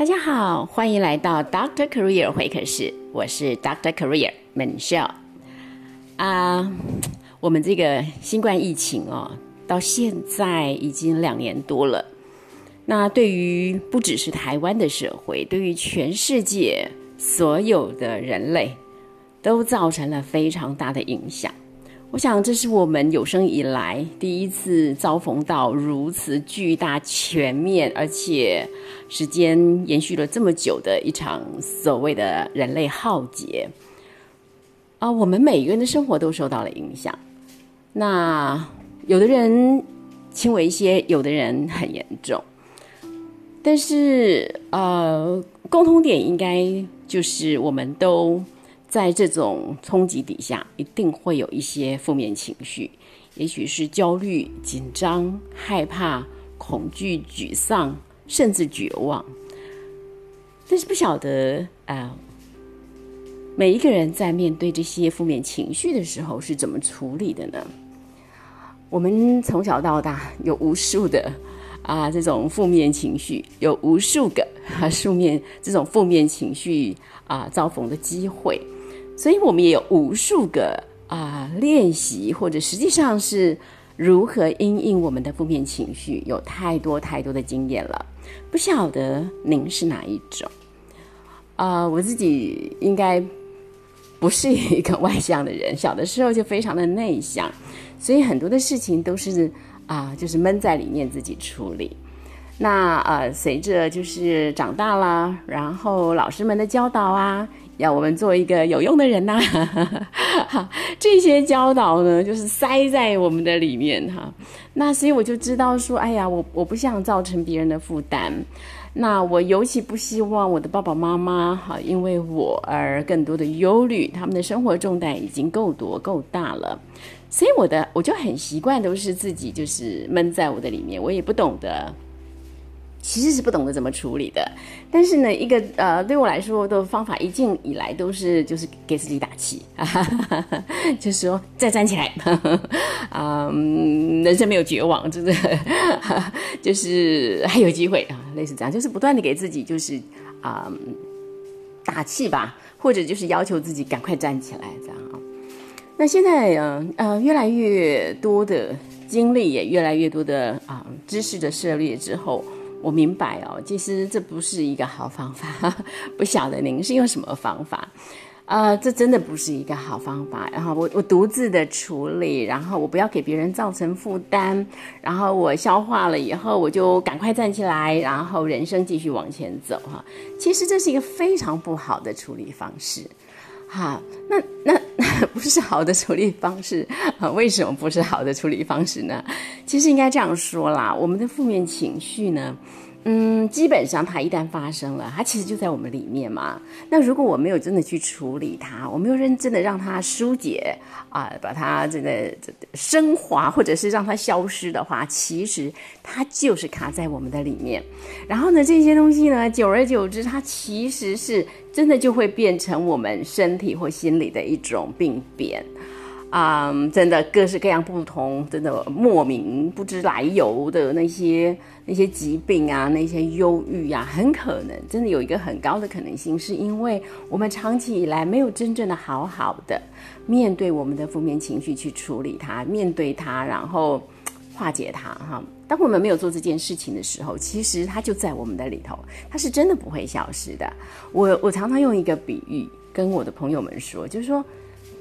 大家好，欢迎来到 Doctor Career 会客室，我是 Doctor Career Michelle。啊，我们这个新冠疫情哦，到现在已经两年多了。那对于不只是台湾的社会，对于全世界所有的人类，都造成了非常大的影响。我想，这是我们有生以来第一次遭逢到如此巨大、全面，而且时间延续了这么久的一场所谓的人类浩劫啊！我们每个人的生活都受到了影响。那有的人轻微一些，有的人很严重。但是，呃，共同点应该就是我们都。在这种冲击底下，一定会有一些负面情绪，也许是焦虑、紧张、害怕、恐惧、沮丧，甚至绝望。但是不晓得啊，每一个人在面对这些负面情绪的时候是怎么处理的呢？我们从小到大有无数的啊这种负面情绪，有无数个啊负面这种负面情绪啊遭逢的机会。所以我们也有无数个啊练习，或者实际上是如何因应我们的负面情绪，有太多太多的经验了。不晓得您是哪一种？啊，我自己应该不是一个外向的人，小的时候就非常的内向，所以很多的事情都是啊，就是闷在里面自己处理。那呃，随着就是长大了，然后老师们的教导啊。要我们做一个有用的人呐，这些教导呢，就是塞在我们的里面哈。那所以我就知道说，哎呀，我我不想造成别人的负担。那我尤其不希望我的爸爸妈妈哈，因为我而更多的忧虑，他们的生活重担已经够多够大了。所以我的我就很习惯都是自己就是闷在我的里面，我也不懂得。其实是不懂得怎么处理的，但是呢，一个呃，对我来说的方法，一进以来都是就是给自己打气，就是说再站起来，啊，人生没有绝望，真的，就是还有机会啊，类似这样，就是不断的给自己就是啊打气吧，或者就是要求自己赶快站起来这样啊。那现在呃呃，越来越多的经历，也越来越多的啊知识的涉猎之后。我明白哦，其实这不是一个好方法，不晓得您是用什么方法，呃，这真的不是一个好方法。然后我我独自的处理，然后我不要给别人造成负担，然后我消化了以后，我就赶快站起来，然后人生继续往前走哈。其实这是一个非常不好的处理方式。好，那 那不是好的处理方式啊？为什么不是好的处理方式呢？其实应该这样说啦，我们的负面情绪呢。嗯，基本上它一旦发生了，它其实就在我们里面嘛。那如果我没有真的去处理它，我没有认真的让它疏解啊，把它这个升华，或者是让它消失的话，其实它就是卡在我们的里面。然后呢，这些东西呢，久而久之，它其实是真的就会变成我们身体或心理的一种病变。啊，真的各式各样不同，真的莫名不知来由的那些那些疾病啊，那些忧郁啊，很可能真的有一个很高的可能性，是因为我们长期以来没有真正的好好的面对我们的负面情绪去处理它，面对它，然后化解它。哈，当我们没有做这件事情的时候，其实它就在我们的里头，它是真的不会消失的。我我常常用一个比喻跟我的朋友们说，就是说，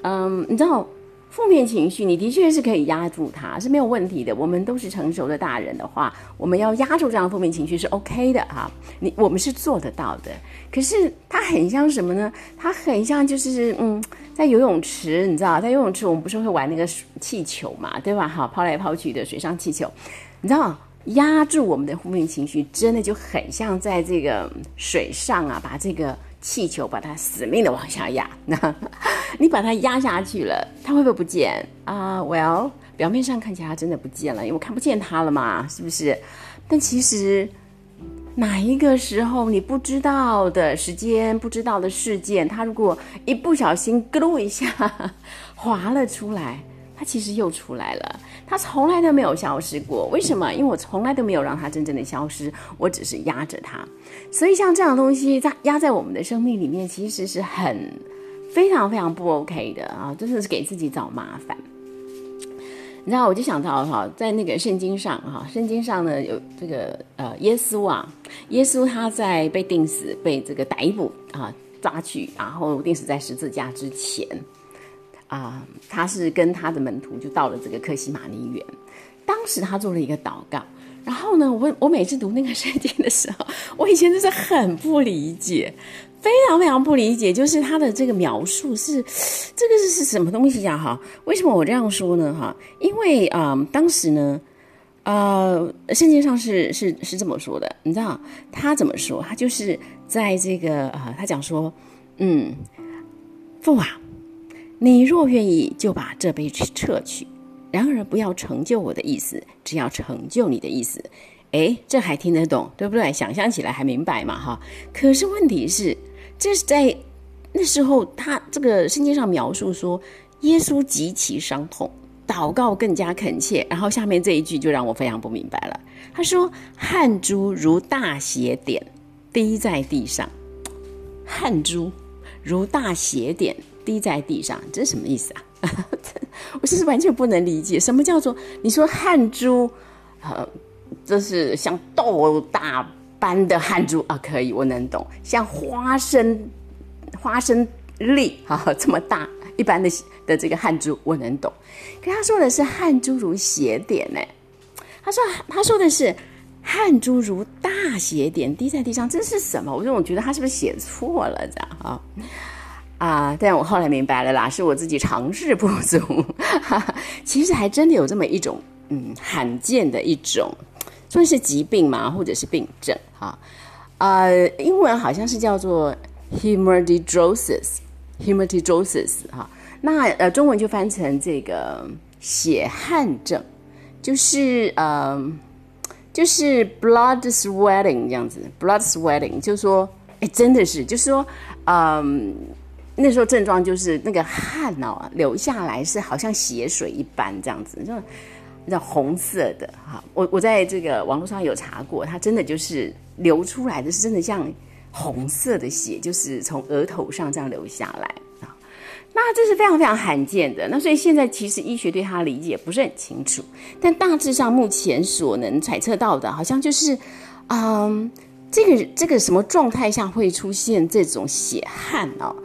嗯，你知道。负面情绪，你的确是可以压住它，是没有问题的。我们都是成熟的大人的话，我们要压住这样负面情绪是 OK 的哈。你我们是做得到的。可是它很像什么呢？它很像就是嗯，在游泳池，你知道，在游泳池我们不是会玩那个气球嘛，对吧？哈，抛来抛去的水上气球，你知道，压住我们的负面情绪，真的就很像在这个水上啊，把这个。气球把它死命的往下压，那 你把它压下去了，它会不会不见啊？Well，表面上看起来它真的不见了，因为我看不见它了嘛，是不是？但其实哪一个时候你不知道的时间、不知道的事件，它如果一不小心咯噜一下 滑了出来，他其实又出来了。他从来都没有消失过。为什么？因为我从来都没有让他真正的消失，我只是压着他。所以像这样的东西在压在我们的生命里面，其实是很非常非常不 OK 的啊！真的是给自己找麻烦。你知道，我就想到哈，在那个圣经上哈，圣经上呢有这个呃耶稣啊，耶稣他在被钉死、被这个逮捕啊抓去，然后钉死在十字架之前啊，他是跟他的门徒就到了这个克西马尼园，当时他做了一个祷告。然后呢，我我每次读那个圣经的时候，我以前就是很不理解，非常非常不理解，就是他的这个描述是这个是是什么东西呀？哈，为什么我这样说呢？哈，因为啊，当时呢，呃，圣经上是是是这么说的，你知道他怎么说？他就是在这个呃，他讲说，嗯，父啊，你若愿意，就把这杯撤去。然而，不要成就我的意思，只要成就你的意思。哎，这还听得懂，对不对？想象起来还明白嘛，哈。可是问题是，这是在那时候，他这个圣经上描述说，耶稣极其伤痛，祷告更加恳切。然后下面这一句就让我非常不明白了。他说：“汗珠如大血点滴在地上，汗珠如大血点滴在地上，这是什么意思啊？” 我其实完全不能理解，什么叫做你说汗珠，呃，这是像豆大般的汗珠啊，可以，我能懂。像花生花生粒啊这么大一般的的这个汗珠，我能懂。可他说的是汗珠如血点呢，他说他说的是汗珠如大血点滴在地上，这是什么？我说我觉得他是不是写错了这样啊？啊！但我后来明白了啦，是我自己尝试不足。其实还真的有这么一种，嗯，罕见的一种，算是疾病嘛，或者是病症哈。呃，英文好像是叫做 hematidrosis，hematidrosis 哈。那呃，中文就翻成这个血汗症，就是呃，就是 blood sweating 这样子，blood sweating，就是说，哎，真的是，就是说，嗯。那时候症状就是那个汗哦流下来是好像血水一般这样子，就那红色的哈。我我在这个网络上有查过，它真的就是流出来的是真的像红色的血，就是从额头上这样流下来啊。那这是非常非常罕见的。那所以现在其实医学对它理解不是很清楚，但大致上目前所能揣测到的，好像就是嗯，这个这个什么状态下会出现这种血汗哦？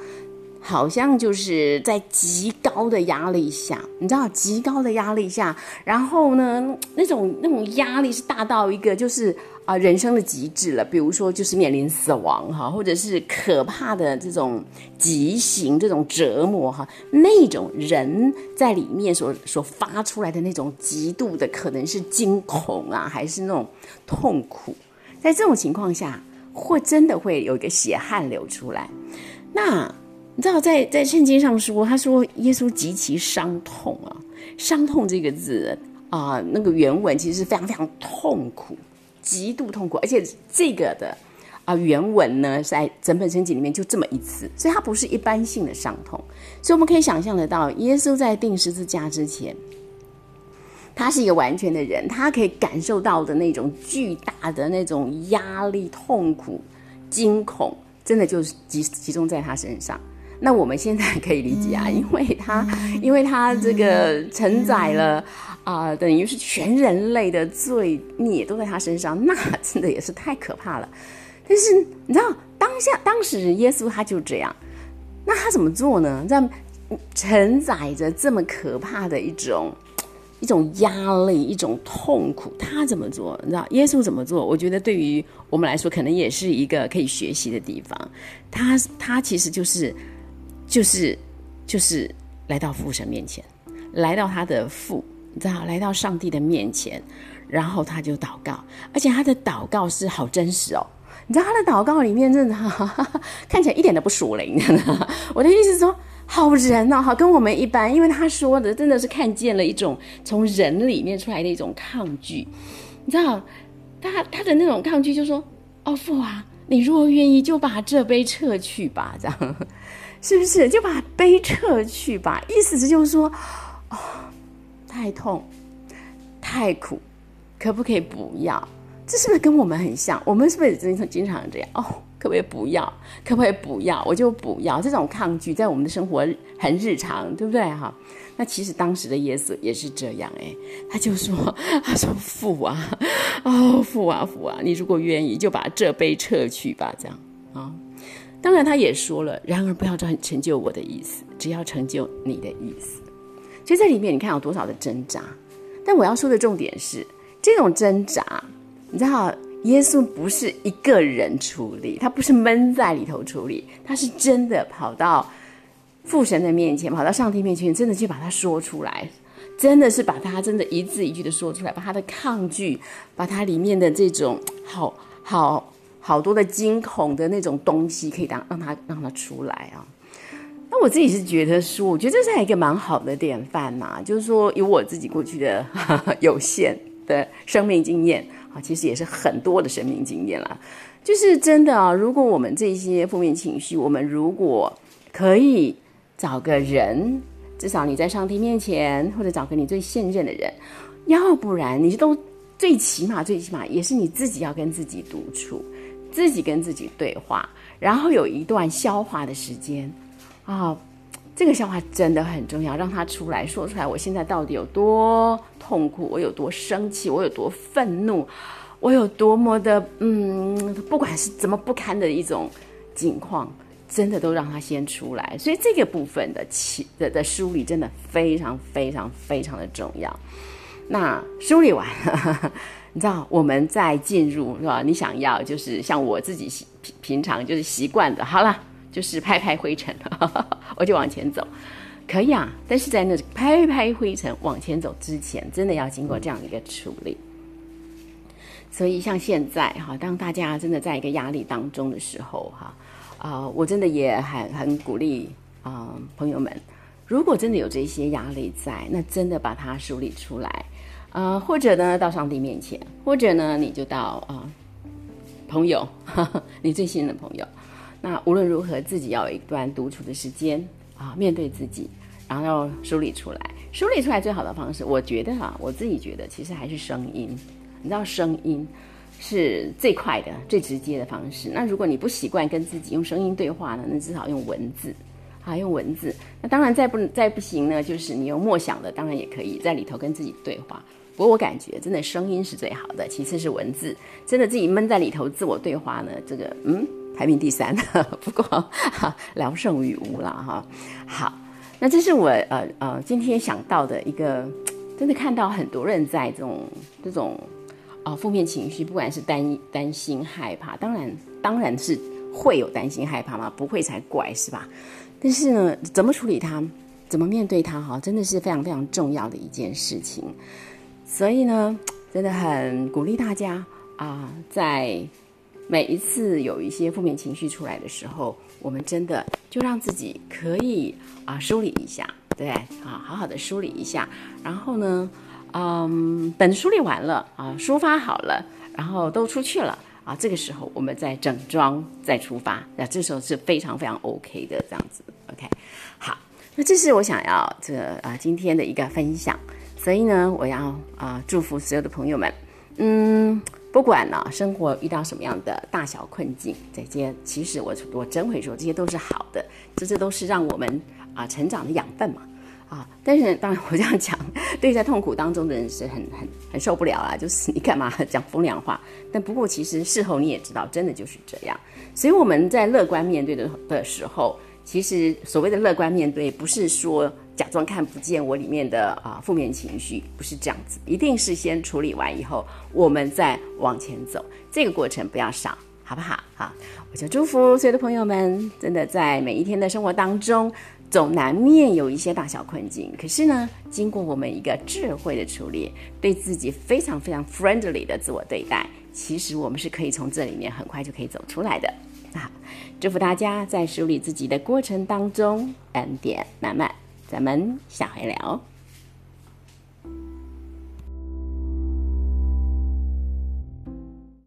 好像就是在极高的压力下，你知道，极高的压力下，然后呢，那种那种压力是大到一个就是啊人生的极致了。比如说，就是面临死亡哈，或者是可怕的这种极刑这种折磨哈，那种人在里面所所发出来的那种极度的可能是惊恐啊，还是那种痛苦，在这种情况下，会真的会有一个血汗流出来，那。你知道，在在圣经上说，他说耶稣极其伤痛啊，伤痛这个字啊，那个原文其实是非常非常痛苦，极度痛苦，而且这个的啊原文呢，在整本圣经里面就这么一次，所以它不是一般性的伤痛，所以我们可以想象得到，耶稣在钉十字架之前，他是一个完全的人，他可以感受到的那种巨大的那种压力、痛苦、惊恐，真的就是集集中在他身上。那我们现在可以理解啊，因为他，因为他这个承载了啊，等于是全人类的罪孽都在他身上，那真的也是太可怕了。但是你知道，当下当时耶稣他就这样，那他怎么做呢？在承载着这么可怕的一种一种压力、一种痛苦，他怎么做？你知道耶稣怎么做？我觉得对于我们来说，可能也是一个可以学习的地方。他他其实就是。就是就是来到父神面前，来到他的父，你知道，来到上帝的面前，然后他就祷告，而且他的祷告是好真实哦。你知道他的祷告里面真的哈 看起来一点都不属灵。我的意思是说，好人哦，好，跟我们一般，因为他说的真的是看见了一种从人里面出来的一种抗拒。你知道，他他的那种抗拒，就说：“哦，父啊，你若愿意，就把这杯撤去吧。”这样。是不是就把杯撤去吧？意思是就是说，哦，太痛、太苦，可不可以不要？这是不是跟我们很像？我们是不是经常经常这样？哦，可不可以不要？可不可以不要？我就不要。这种抗拒在我们的生活很日常，对不对？哈，那其实当时的耶稣也是这样，哎，他就说：“他说父啊，哦父啊父啊，你如果愿意，就把这杯撤去吧。”这样啊。当然，他也说了：“然而不要成成就我的意思，只要成就你的意思。”就在里面，你看有多少的挣扎。但我要说的重点是，这种挣扎。你知道，耶稣不是一个人处理，他不是闷在里头处理，他是真的跑到父神的面前，跑到上帝面前，真的去把它说出来，真的是把他真的一字一句的说出来，把他的抗拒，把他里面的这种好好好多的惊恐的那种东西，可以让让他让他出来啊。那我自己是觉得说，我觉得这是一个蛮好的典范嘛，就是说，以我自己过去的 有限的生命经验。啊，其实也是很多的生命经验啦，就是真的啊。如果我们这些负面情绪，我们如果可以找个人，至少你在上帝面前，或者找个你最信任的人，要不然你都最起码最起码也是你自己要跟自己独处，自己跟自己对话，然后有一段消化的时间啊。这个消化真的很重要，让他出来说出来。我现在到底有多痛苦？我有多生气？我有多愤怒？我有多么的嗯，不管是怎么不堪的一种境况，真的都让他先出来。所以这个部分的起的的梳理真的非常非常非常的重要。那梳理完了，你知道我们在进入是吧？你想要就是像我自己平平常就是习惯的，好了。就是拍拍灰尘，我就往前走，可以啊。但是在那拍拍灰尘往前走之前，真的要经过这样的一个处理。所以像现在哈，当大家真的在一个压力当中的时候哈，啊，我真的也很很鼓励啊，朋友们，如果真的有这些压力在，那真的把它梳理出来，啊，或者呢到上帝面前，或者呢你就到啊朋友，你最信任的朋友。那无论如何，自己要有一段独处的时间啊，面对自己，然后要梳理出来。梳理出来最好的方式，我觉得哈，我自己觉得其实还是声音。你知道，声音是最快的、最直接的方式。那如果你不习惯跟自己用声音对话呢，那至少用文字啊，用文字。那当然再不再不行呢，就是你用默想的，当然也可以在里头跟自己对话。不过我感觉真的声音是最好的，其次是文字。真的自己闷在里头自我对话呢，这个嗯。排名第三，不过聊胜于无了哈。好，那这是我呃呃今天想到的一个，真的看到很多人在这种这种啊负面情绪，不管是担担心害怕，当然当然是会有担心害怕嘛，不会才怪是吧？但是呢，怎么处理它，怎么面对它哈，真的是非常非常重要的一件事情。所以呢，真的很鼓励大家啊，在。每一次有一些负面情绪出来的时候，我们真的就让自己可以啊梳理一下，对啊，好好的梳理一下。然后呢，嗯，等梳理完了啊，抒发好了，然后都出去了啊，这个时候我们再整装再出发，那这时候是非常非常 OK 的这样子。OK，好，那这是我想要这啊今天的一个分享，所以呢，我要啊祝福所有的朋友们，嗯。不管呢，生活遇到什么样的大小困境，这些其实我我真会说，这些都是好的，这这都是让我们啊成长的养分嘛，啊！但是当然我这样讲，对在痛苦当中的人是很很很受不了啊，就是你干嘛讲风凉话？但不过其实事后你也知道，真的就是这样。所以我们在乐观面对的的时候，其实所谓的乐观面对，不是说。假装看不见我里面的啊负面情绪，不是这样子，一定是先处理完以后，我们再往前走。这个过程不要少，好不好？好，我就祝福所有的朋友们，真的在每一天的生活当中，总难免有一些大小困境。可是呢，经过我们一个智慧的处理，对自己非常非常 friendly 的自我对待，其实我们是可以从这里面很快就可以走出来的。啊，祝福大家在梳理自己的过程当中，恩典满满。咱们下回聊。